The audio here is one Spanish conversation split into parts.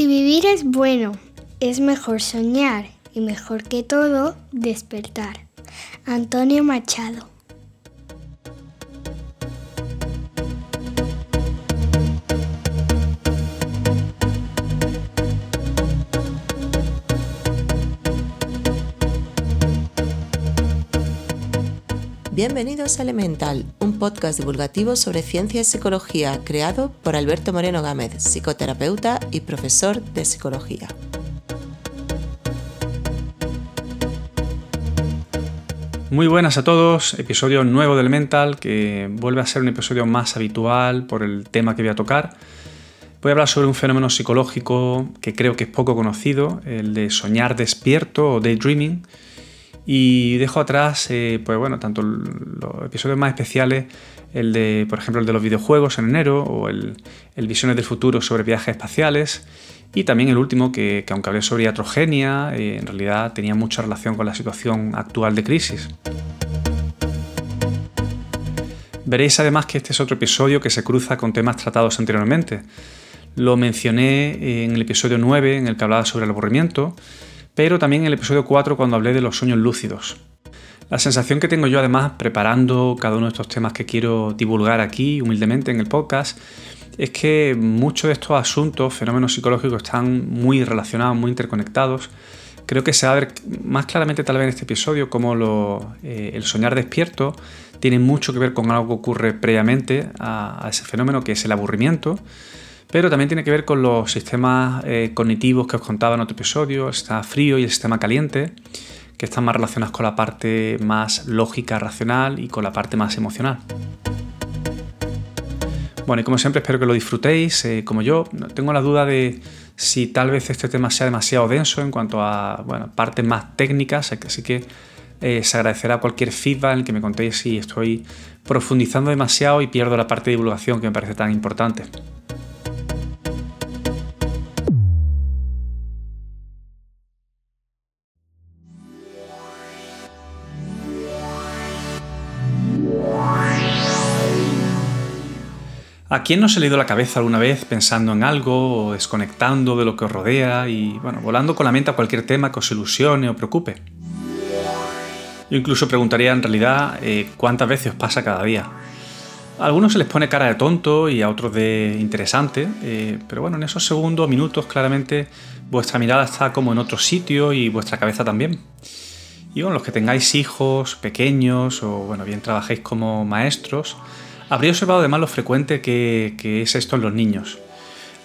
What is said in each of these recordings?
Si vivir es bueno, es mejor soñar y mejor que todo, despertar. Antonio Machado. Bienvenidos a Elemental, un podcast divulgativo sobre ciencia y psicología creado por Alberto Moreno Gámez, psicoterapeuta y profesor de psicología. Muy buenas a todos, episodio nuevo de Elemental que vuelve a ser un episodio más habitual por el tema que voy a tocar. Voy a hablar sobre un fenómeno psicológico que creo que es poco conocido, el de soñar despierto o daydreaming y dejo atrás, eh, pues bueno, tanto los episodios más especiales, el de, por ejemplo, el de los videojuegos en enero, o el, Visiones del Futuro sobre viajes espaciales, y también el último, que, aunque hablé sobre iatrogenia, eh, en realidad tenía mucha relación con la situación actual de crisis. Veréis además que este es otro episodio que se cruza con temas tratados anteriormente. Lo mencioné en el episodio 9, en el que hablaba sobre el aburrimiento, pero también en el episodio 4 cuando hablé de los sueños lúcidos. La sensación que tengo yo además preparando cada uno de estos temas que quiero divulgar aquí humildemente en el podcast es que muchos de estos asuntos, fenómenos psicológicos, están muy relacionados, muy interconectados. Creo que se va a ver más claramente tal vez en este episodio cómo eh, el soñar despierto tiene mucho que ver con algo que ocurre previamente a ese fenómeno que es el aburrimiento pero también tiene que ver con los sistemas eh, cognitivos que os contaba en otro episodio, sistema frío y el sistema caliente, que están más relacionados con la parte más lógica, racional y con la parte más emocional. Bueno, y como siempre espero que lo disfrutéis, eh, como yo. Tengo la duda de si tal vez este tema sea demasiado denso en cuanto a bueno, partes más técnicas, así que eh, se agradecerá cualquier feedback en el que me contéis si estoy profundizando demasiado y pierdo la parte de divulgación que me parece tan importante. ¿A quién no se le ha ido la cabeza alguna vez pensando en algo o desconectando de lo que os rodea y, bueno, volando con la mente a cualquier tema que os ilusione o preocupe? Yo incluso preguntaría en realidad eh, cuántas veces os pasa cada día. A algunos se les pone cara de tonto y a otros de interesante, eh, pero bueno, en esos segundos, minutos, claramente vuestra mirada está como en otro sitio y vuestra cabeza también. Y bueno, los que tengáis hijos pequeños o bueno, bien trabajéis como maestros, Habría observado además lo frecuente que, es esto en los niños.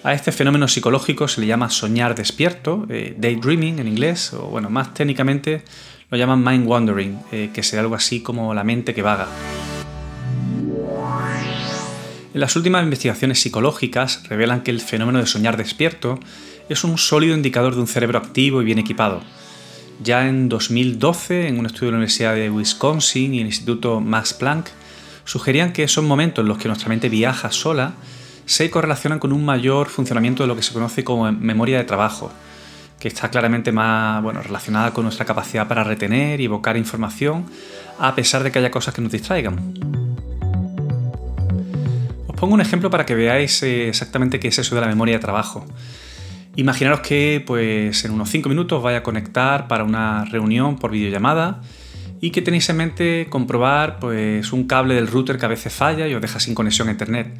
A este fenómeno psicológico se le llama soñar despierto, eh, daydreaming en inglés, o bueno, más técnicamente lo llaman mind wandering, eh, que sería algo así como la mente que vaga. En las últimas investigaciones psicológicas revelan que el fenómeno de soñar despierto es un sólido indicador de un cerebro activo y bien equipado. Ya en 2012, en un estudio de la Universidad de Wisconsin y el Instituto Max Planck, sugerían que esos momentos en los que nuestra mente viaja sola se correlacionan con un mayor funcionamiento de lo que se conoce como memoria de trabajo, que está claramente más bueno, relacionada con nuestra capacidad para retener y evocar información a pesar de que haya cosas que nos distraigan. Os pongo un ejemplo para que veáis eh, exactamente qué es eso de la memoria de trabajo. Imaginaros que pues, en unos 5 minutos vaya a conectar para una reunión por videollamada y que tenéis en mente comprobar pues, un cable del router que a veces falla y os deja sin conexión a internet.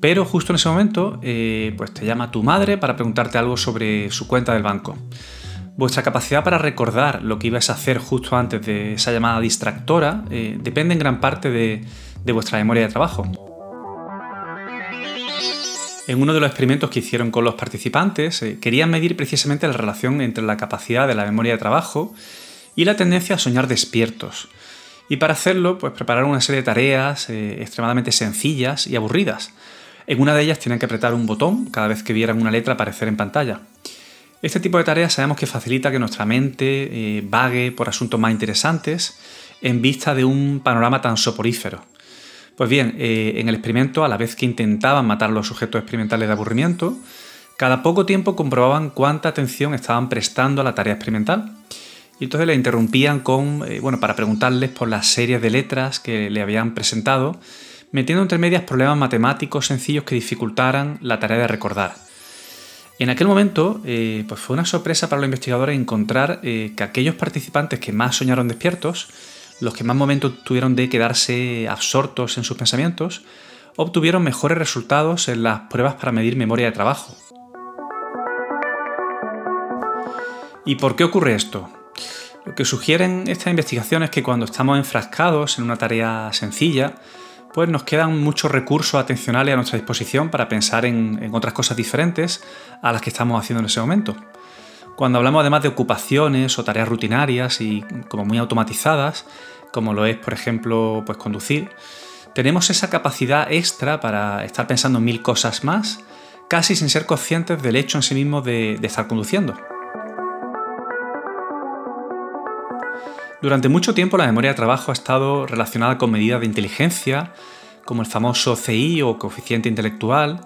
Pero justo en ese momento eh, pues te llama tu madre para preguntarte algo sobre su cuenta del banco. Vuestra capacidad para recordar lo que ibas a hacer justo antes de esa llamada distractora eh, depende en gran parte de, vuestra memoria de trabajo. En uno de los experimentos que hicieron con los participantes, eh, querían medir precisamente la relación entre la capacidad de la memoria de trabajo y la tendencia a soñar despiertos. Y para hacerlo, pues prepararon una serie de tareas eh, extremadamente sencillas y aburridas. En una de ellas tienen que apretar un botón cada vez que vieran una letra aparecer en pantalla. Este tipo de tareas sabemos que facilita que nuestra mente eh, vague por asuntos más interesantes en vista de un panorama tan soporífero. Pues bien, eh, en el experimento, a la vez que intentaban matar a los sujetos experimentales de aburrimiento, cada poco tiempo comprobaban cuánta atención estaban prestando a la tarea experimental y entonces le interrumpían con, eh, bueno, para preguntarles por las series de letras que le habían presentado, metiendo entre medias problemas matemáticos sencillos que dificultaran la tarea de recordar. En aquel momento, eh, pues fue una sorpresa para los investigadores encontrar eh, que aquellos participantes que más soñaron despiertos, los que más momentos tuvieron de quedarse absortos en sus pensamientos, obtuvieron mejores resultados en las pruebas para medir memoria de trabajo. ¿Y por qué ocurre esto? Lo que sugieren estas investigaciones es que cuando estamos enfrascados en una tarea sencilla, pues nos quedan muchos recursos atencionales a nuestra disposición para pensar en, otras cosas diferentes a las que estamos haciendo en ese momento. Cuando hablamos además de ocupaciones o tareas rutinarias y como muy automatizadas, como lo es por ejemplo pues conducir, tenemos esa capacidad extra para estar pensando en mil cosas más, casi sin ser conscientes del hecho en sí mismo de estar conduciendo. Durante mucho tiempo la memoria de trabajo ha estado relacionada con medidas de inteligencia, como el famoso CI o coeficiente intelectual,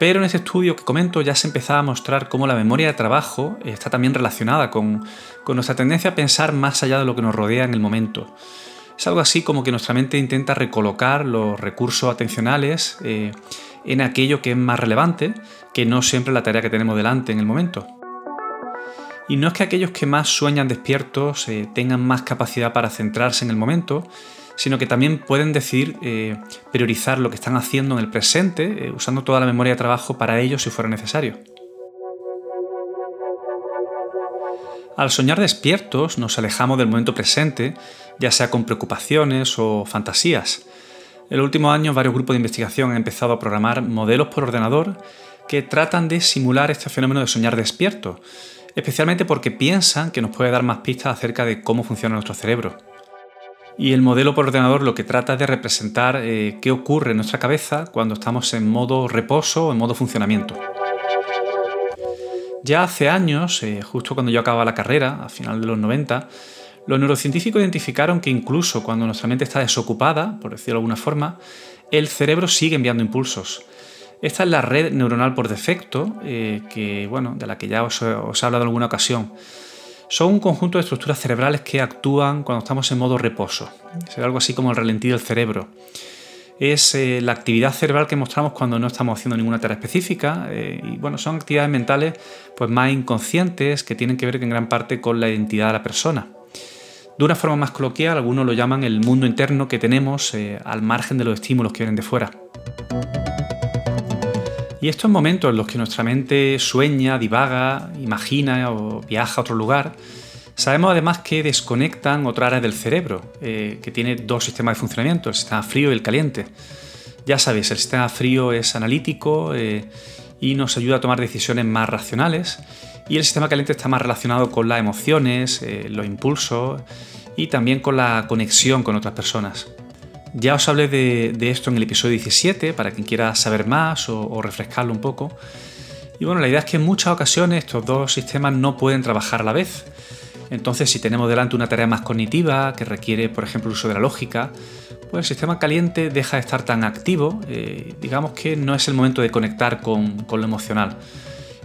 pero en este estudio que comento ya se empezaba a mostrar cómo la memoria de trabajo está también relacionada con, nuestra tendencia a pensar más allá de lo que nos rodea en el momento. Es algo así como que nuestra mente intenta recolocar los recursos atencionales eh, en aquello que es más relevante, que no siempre la tarea que tenemos delante en el momento. Y no es que aquellos que más sueñan despiertos eh, tengan más capacidad para centrarse en el momento, sino que también pueden decidir eh, priorizar lo que están haciendo en el presente, eh, usando toda la memoria de trabajo para ello si fuera necesario. Al soñar despiertos nos alejamos del momento presente, ya sea con preocupaciones o fantasías. En los últimos años varios grupos de investigación han empezado a programar modelos por ordenador que tratan de simular este fenómeno de soñar despierto, especialmente porque piensan que nos puede dar más pistas acerca de cómo funciona nuestro cerebro. Y el modelo por ordenador lo que trata es de representar eh, qué ocurre en nuestra cabeza cuando estamos en modo reposo o en modo funcionamiento. Ya hace años, eh, justo cuando yo acababa la carrera, a final de los 90, los neurocientíficos identificaron que incluso cuando nuestra mente está desocupada, por decirlo de alguna forma, el cerebro sigue enviando impulsos. Esta es la red neuronal por defecto, eh, que, bueno, de la que ya os, he hablado en alguna ocasión. Son un conjunto de estructuras cerebrales que actúan cuando estamos en modo reposo. Es algo así como el ralentí del cerebro. Es eh, la actividad cerebral que mostramos cuando no estamos haciendo ninguna tarea específica. Eh, y bueno, son actividades mentales pues, más inconscientes que tienen que ver en gran parte con la identidad de la persona. De una forma más coloquial, algunos lo llaman el mundo interno que tenemos al margen de los estímulos que vienen de fuera. Y estos momentos en los que nuestra mente sueña, divaga, imagina o viaja a otro lugar, sabemos además que desconectan otra área del cerebro, eh, que tiene dos sistemas de funcionamiento, el sistema frío y el caliente. Ya sabéis, el sistema frío es analítico eh, y nos ayuda a tomar decisiones más racionales, y el sistema caliente está más relacionado con las emociones, eh, los impulsos y también con la conexión con otras personas. Ya os hablé de, esto en el episodio 17, para quien quiera saber más o, refrescarlo un poco. Y bueno, la idea es que en muchas ocasiones estos dos sistemas no pueden trabajar a la vez. Entonces, si tenemos delante una tarea más cognitiva, que requiere, por ejemplo, el uso de la lógica, pues el sistema caliente deja de estar tan activo, eh, digamos que no es el momento de conectar con, lo emocional.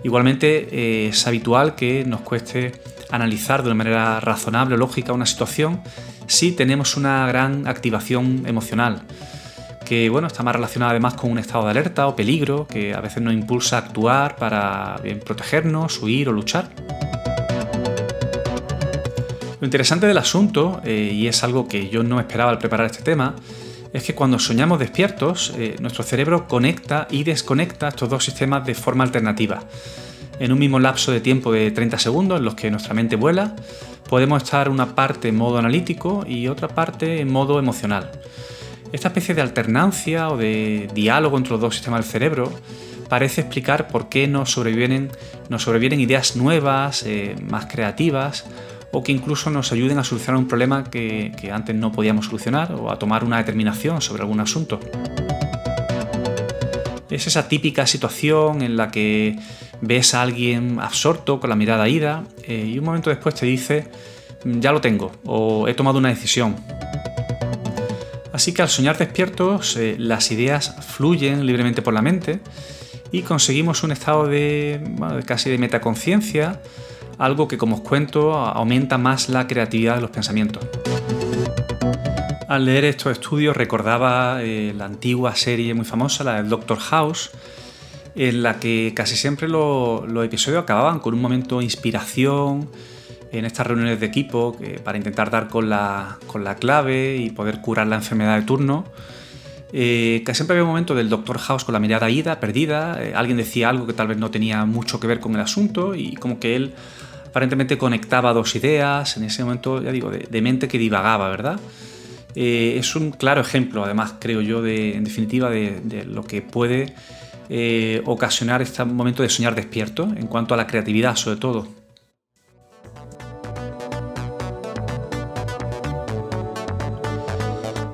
Igualmente, eh, es habitual que nos cueste analizar de una manera razonable o lógica una situación si tenemos una gran activación emocional, que bueno, está más relacionada además con un estado de alerta o peligro, que a veces nos impulsa a actuar para bien, protegernos, huir o luchar. Lo interesante del asunto, eh, y es algo que yo no esperaba al preparar este tema, es que cuando soñamos despiertos, eh, nuestro cerebro conecta y desconecta estos dos sistemas de forma alternativa. En un mismo lapso de tiempo de 30 segundos en los que nuestra mente vuela, podemos estar una parte en modo analítico y otra parte en modo emocional. Esta especie de alternancia o de diálogo entre los dos sistemas del cerebro parece explicar por qué nos sobrevienen, ideas nuevas, eh, más creativas, o que incluso nos ayuden a solucionar un problema que antes no podíamos solucionar o a tomar una determinación sobre algún asunto. Es esa típica situación en la que ves a alguien absorto con la mirada ida eh, y un momento después te dice, ya lo tengo o he tomado una decisión. Así que al soñar despiertos eh, las ideas fluyen libremente por la mente y conseguimos un estado de, casi de metaconciencia, algo que como os cuento aumenta más la creatividad de los pensamientos. Al leer estos estudios recordaba eh, la antigua serie muy famosa, la del Doctor House, en la que casi siempre los episodios acababan con un momento de inspiración en estas reuniones de equipo para intentar dar con la, clave y poder curar la enfermedad de turno. Eh, casi siempre había un momento del Dr. House con la mirada ida, perdida, eh, alguien decía algo que tal vez no tenía mucho que ver con el asunto y como que él aparentemente conectaba dos ideas, en ese momento, ya digo, de, mente que divagaba, ¿verdad? Eh, es un claro ejemplo, además, creo yo, de, en definitiva, de, lo que puede eh, ocasionar este momento de soñar despierto, en cuanto a la creatividad, sobre todo.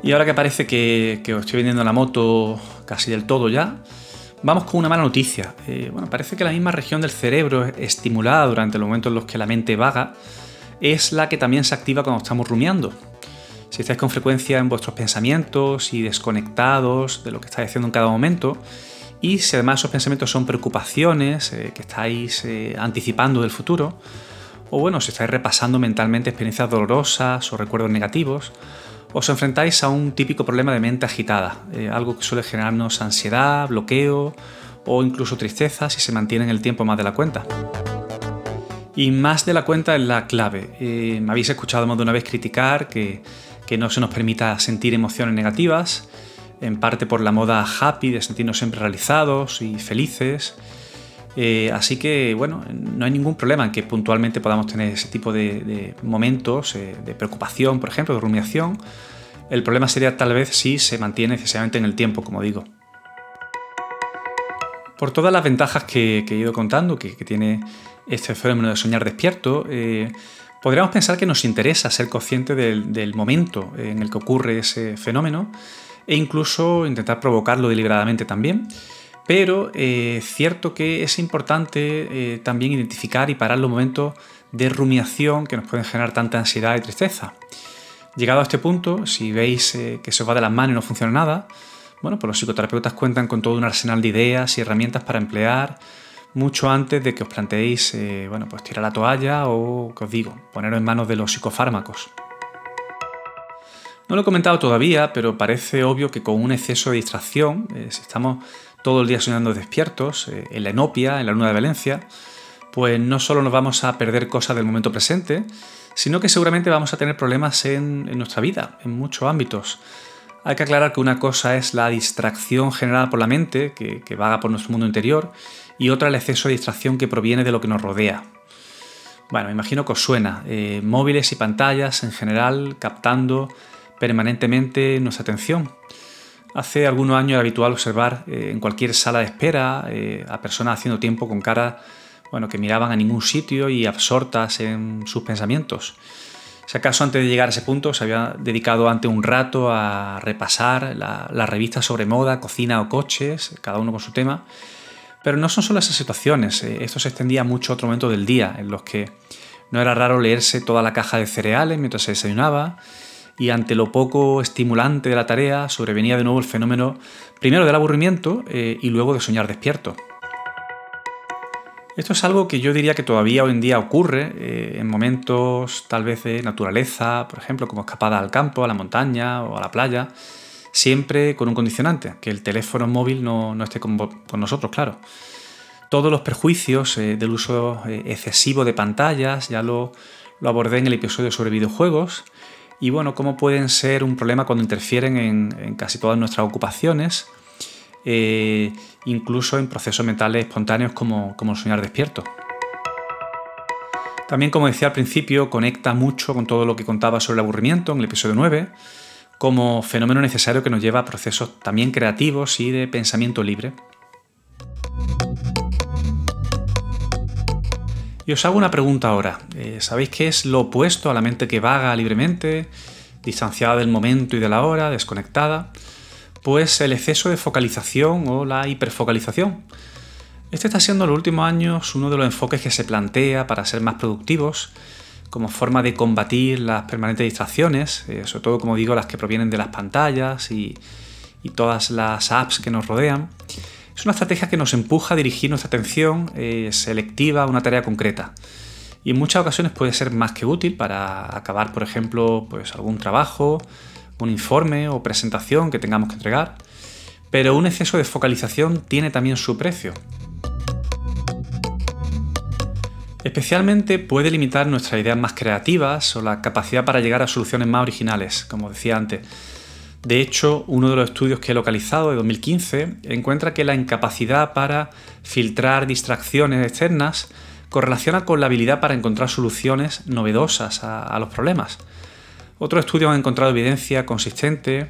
Y ahora que parece que, os estoy vendiendo la moto casi del todo ya, Vamos con una mala noticia. Eh, bueno, parece que la misma región del cerebro estimulada durante los momentos en los que la mente vaga es la que también se activa cuando estamos rumiando. Si estáis con frecuencia en vuestros pensamientos y desconectados de lo que estáis haciendo en cada momento, y si además esos pensamientos son preocupaciones eh, que estáis eh, anticipando del futuro, o bueno, si estáis repasando mentalmente experiencias dolorosas o recuerdos negativos, os enfrentáis a un típico problema de mente agitada, eh, algo que suele generarnos ansiedad, bloqueo o incluso tristeza si se mantiene en el tiempo más de la cuenta. Y más de la cuenta es la clave. Eh, me habéis escuchado más de una vez criticar que, que no se nos permita sentir emociones negativas, en parte por la moda happy de sentirnos siempre realizados y felices, eh, así que, bueno, no hay ningún problema en que puntualmente podamos tener ese tipo de, momentos eh, de preocupación, por ejemplo, de rumiación. El problema sería tal vez si se mantiene excesivamente en el tiempo, como digo. Por todas las ventajas que, he ido contando, que, tiene este fenómeno de soñar despierto, eh, podríamos pensar que nos interesa ser consciente del, momento en el que ocurre ese fenómeno e incluso intentar provocarlo deliberadamente también pero es eh, cierto que es importante eh, también identificar y parar los momentos de rumiación que nos pueden generar tanta ansiedad y tristeza. Llegado a este punto, si veis eh, que se os va de las manos y no funciona nada, bueno, pues los psicoterapeutas cuentan con todo un arsenal de ideas y herramientas para emplear mucho antes de que os planteéis, bueno, pues tirar la toalla o, que os digo, poneros en manos de los psicofármacos. No lo he comentado todavía, pero parece obvio que con un exceso de distracción, si estamos todo el día soñando despiertos, eh, en la enopia, en la luna de Valencia, pues no solo nos vamos a perder cosas del momento presente, sino que seguramente vamos a tener problemas en, nuestra vida, en muchos ámbitos. Hay que aclarar que una cosa es la distracción generada por la mente, que, vaga por nuestro mundo interior, y otra el exceso de distracción que proviene de lo que nos rodea. Bueno, me imagino que os suena. Eh, móviles y pantallas en general captando permanentemente nuestra atención. Hace algunos años era habitual observar eh, en cualquier sala de espera eh, a personas haciendo tiempo con cara bueno, que miraban a ningún sitio y absortas en sus pensamientos. Si acaso antes de llegar a ese punto se había dedicado ante un rato a repasar las la revistas sobre moda, cocina o coches, cada uno con su tema. Pero no son solo esas situaciones, eh, esto se extendía mucho a otro momento del día, en los que no era raro leerse toda la caja de cereales mientras se desayunaba, y ante lo poco estimulante de la tarea sobrevenía de nuevo el fenómeno primero del aburrimiento eh, y luego de soñar despierto. Esto es algo que yo diría que todavía hoy en día ocurre eh, en momentos tal vez de naturaleza, por ejemplo, como escapada al campo, a la montaña o a la playa, siempre con un condicionante, que el teléfono móvil no, esté con, nosotros, claro. Todos los perjuicios eh, del uso excesivo de pantallas, ya lo, lo abordé en el episodio sobre videojuegos, y bueno, cómo pueden ser un problema cuando interfieren en, casi todas nuestras ocupaciones, eh, incluso en procesos mentales espontáneos como, como soñar despierto. También, como decía al principio, conecta mucho con todo lo que contaba sobre el aburrimiento en el episodio 9, como fenómeno necesario que nos lleva a procesos también creativos y de pensamiento libre. Y os hago una pregunta ahora. Eh, ¿Sabéis qué es lo opuesto a la mente que vaga libremente, distanciada del momento y de la hora, desconectada? Pues el exceso de focalización o la hiperfocalización. Este está siendo en los últimos años uno de los enfoques que se plantea para ser más productivos, como forma de combatir las permanentes distracciones, eh, sobre todo como digo las que provienen de las pantallas y todas las apps que nos rodean. Es una estrategia que nos empuja a dirigir nuestra atención eh, selectiva a una tarea concreta. Y en muchas ocasiones puede ser más que útil para acabar, por ejemplo, pues algún trabajo, un informe o presentación que tengamos que entregar. pero un exceso de focalización tiene también su precio. Especialmente puede limitar nuestras ideas más creativas o la capacidad para llegar a soluciones más originales, como decía antes. De hecho, uno de los estudios que he localizado de 2015 encuentra que la incapacidad para filtrar distracciones externas correlaciona con la habilidad para encontrar soluciones novedosas a, los problemas. Otros estudios han encontrado evidencia consistente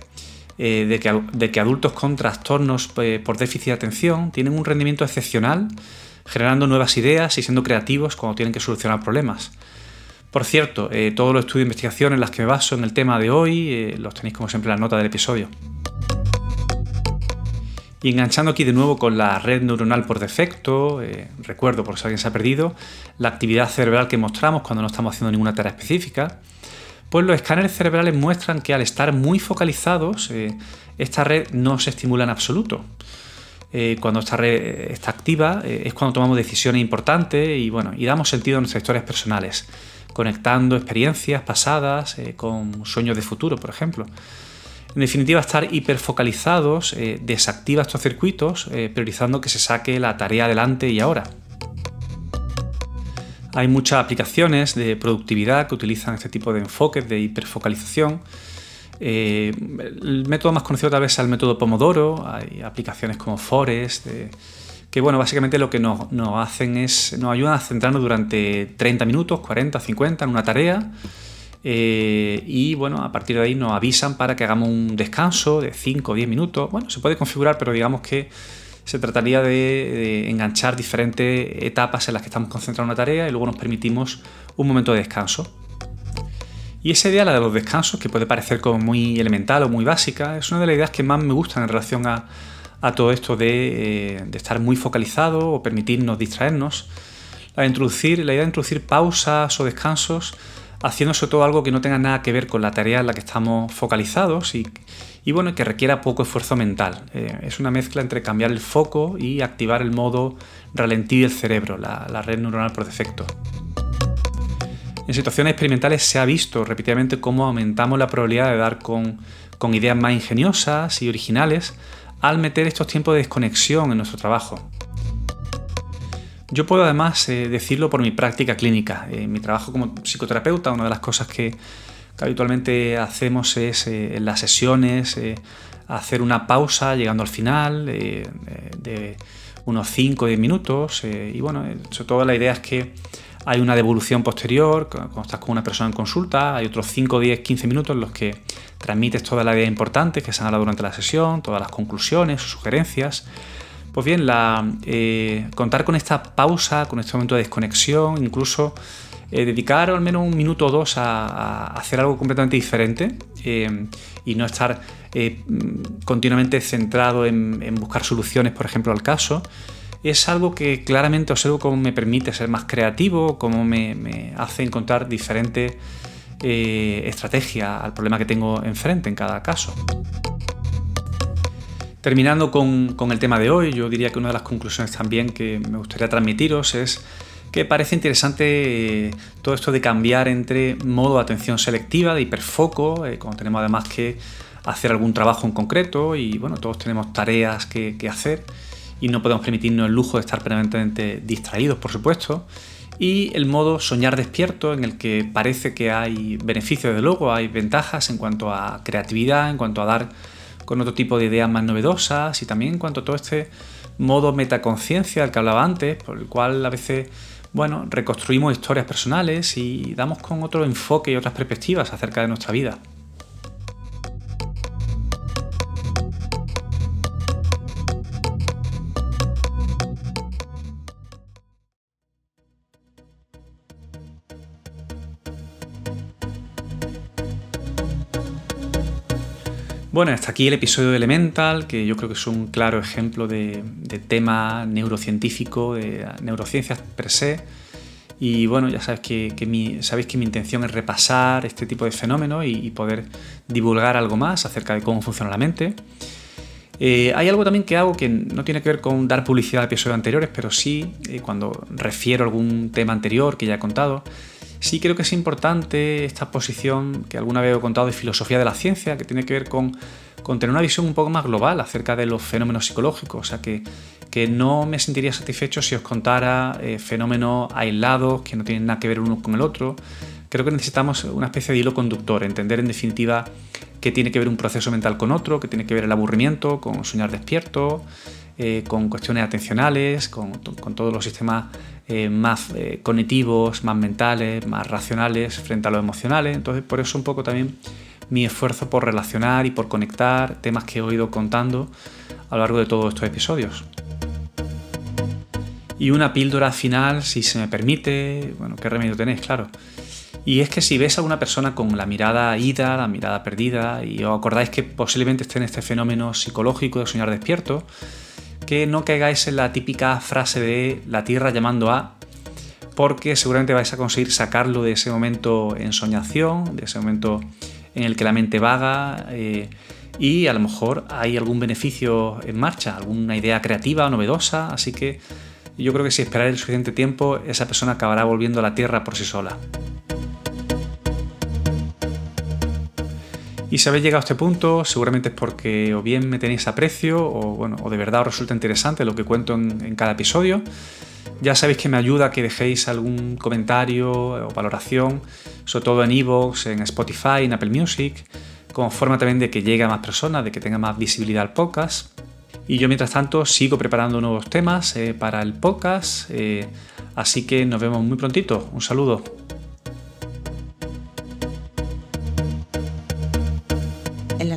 eh, de, que, de, que, adultos con trastornos eh, por déficit de atención tienen un rendimiento excepcional generando nuevas ideas y siendo creativos cuando tienen que solucionar problemas. Por cierto, eh, todos los estudios de investigación en los que me baso en el tema de hoy eh, los tenéis como siempre en la nota del episodio. Y enganchando aquí de nuevo con la red neuronal por defecto, eh, recuerdo por si alguien se ha perdido, la actividad cerebral que mostramos cuando no estamos haciendo ninguna tarea específica, pues los escáneres cerebrales muestran que al estar muy focalizados, esta red no se estimula en absoluto. Cuando esta red está activa, es cuando tomamos decisiones importantes y, bueno, y damos sentido a nuestras historias personales, conectando experiencias pasadas eh, con sueños de futuro, por ejemplo. En definitiva, estar hiperfocalizados desactiva estos circuitos, priorizando que se saque la tarea adelante y ahora. Hay muchas aplicaciones de productividad que utilizan este tipo de enfoques de hiperfocalización eh, el método más conocido tal vez es el método Pomodoro, hay aplicaciones como Forest, eh, que bueno, básicamente lo que nos, hacen es, nos ayudan a centrarnos durante 30 minutos, 40, 50 en una tarea eh, y bueno, a partir de ahí nos avisan para que hagamos un descanso de 5 o 10 minutos. Bueno, se puede configurar, pero digamos que se trataría de, enganchar diferentes etapas en las que estamos concentrados en una tarea y luego nos permitimos un momento de descanso. Y esa idea, la de los descansos, que puede parecer como muy elemental o muy básica, es una de las ideas que más me gustan en relación a, todo esto eh, de, estar muy focalizado o permitirnos distraernos. La, de introducir, la idea de introducir pausas o descansos haciendo sobre todo algo que no tenga nada que ver con la tarea en la que estamos focalizados y, bueno, que requiera poco esfuerzo mental. Eh, es una mezcla entre cambiar el foco y activar el modo ralentí del cerebro, la red neuronal por defecto. En situaciones experimentales se ha visto repetidamente cómo aumentamos la probabilidad de dar con, ideas más ingeniosas y originales al meter estos tiempos de desconexión en nuestro trabajo. Yo puedo además eh, decirlo por mi práctica clínica. En mi trabajo como psicoterapeuta, una de las cosas que, habitualmente hacemos es eh, en las sesiones eh, hacer una pausa llegando al final de unos 5 o 10 minutos. y bueno, sobre todo la idea es que hay una devolución posterior, cuando estás con una persona en consulta, hay otros 5, 10, 15 minutos en los que transmites toda la idea importante que se han hablado durante la sesión, todas las conclusiones, sugerencias. Pues bien, eh, contar con esta pausa, con este momento de desconexión, incluso eh, dedicar al menos un minuto o dos a, hacer algo completamente diferente eh, y no estar continuamente centrado en buscar soluciones, por ejemplo, al caso, es algo que claramente observo cómo me permite ser más creativo, cómo me, hace encontrar diferentes eh, estrategias al problema que tengo enfrente en cada caso. Terminando con, el tema de hoy, yo diría que una de las conclusiones también que me gustaría transmitiros es que parece interesante eh, todo esto de cambiar entre modo de atención selectiva, de hiperfoco, eh, cuando tenemos además que hacer algún trabajo en concreto y bueno, todos tenemos tareas que hacer y no podemos permitirnos el lujo de estar permanentemente distraídos, por supuesto. Y el modo soñar despierto, en el que parece que hay beneficios, de luego, hay ventajas en cuanto a creatividad, en cuanto a dar con otro tipo de ideas más novedosas y también en cuanto a todo este modo metaconciencia del que hablaba antes, por el cual a veces bueno, reconstruimos historias personales y damos con otro enfoque y otras perspectivas acerca de nuestra vida. Bueno, hasta aquí el episodio de Elemental, que yo creo que es un claro ejemplo de, tema neurocientífico, de neurociencias per se. Y bueno, ya sabes que, mi, sabéis que mi intención es repasar este tipo de fenómenos y, poder divulgar algo más acerca de cómo funciona la mente. Eh, hay algo también que hago que no tiene que ver con dar publicidad a episodios anteriores, pero sí eh, cuando refiero a algún tema anterior que ya he contado, Sí creo que es importante esta posición que alguna vez he contado de filosofía de la ciencia, que tiene que ver con tener una visión un poco más global acerca de los fenómenos psicológicos. O sea, que, que no me sentiría satisfecho si os contara eh, fenómenos aislados que no tienen nada que ver uno con el otro. Creo que necesitamos una especie de hilo conductor, entender en definitiva que tiene que ver un proceso mental con otro, que tiene que ver el aburrimiento con soñar despierto, eh, con cuestiones atencionales, con, todos los sistemas eh, más cognitivos, más mentales, más racionales frente a los emocionales. Entonces, por eso un poco también mi esfuerzo por relacionar y por conectar temas que he ido contando a lo largo de todos estos episodios. Y una píldora final, si se me permite, bueno, qué remedio tenéis, claro. Y es que si ves a una persona con la mirada ida, la mirada perdida, y os acordáis que posiblemente esté en este fenómeno psicológico de soñar despierto, que no caigáis en la típica frase de la tierra llamando a, porque seguramente vais a conseguir sacarlo de ese momento en soñación, de ese momento en el que la mente vaga eh, y a lo mejor hay algún beneficio en marcha, alguna idea creativa o novedosa, así que yo creo que si esperáis el suficiente tiempo, esa persona acabará volviendo a la Tierra por sí sola. Y si habéis llegado a este punto, seguramente es porque o bien me tenéis aprecio o, bueno, o de verdad os resulta interesante lo que cuento en, cada episodio. Ya sabéis que me ayuda que dejéis algún comentario o valoración, sobre todo en Evox, en Spotify, en Apple Music, como forma también de que llegue a más personas, de que tenga más visibilidad el podcast. Y yo mientras tanto sigo preparando nuevos temas eh, para el podcast, eh, así que nos vemos muy prontito. Un saludo.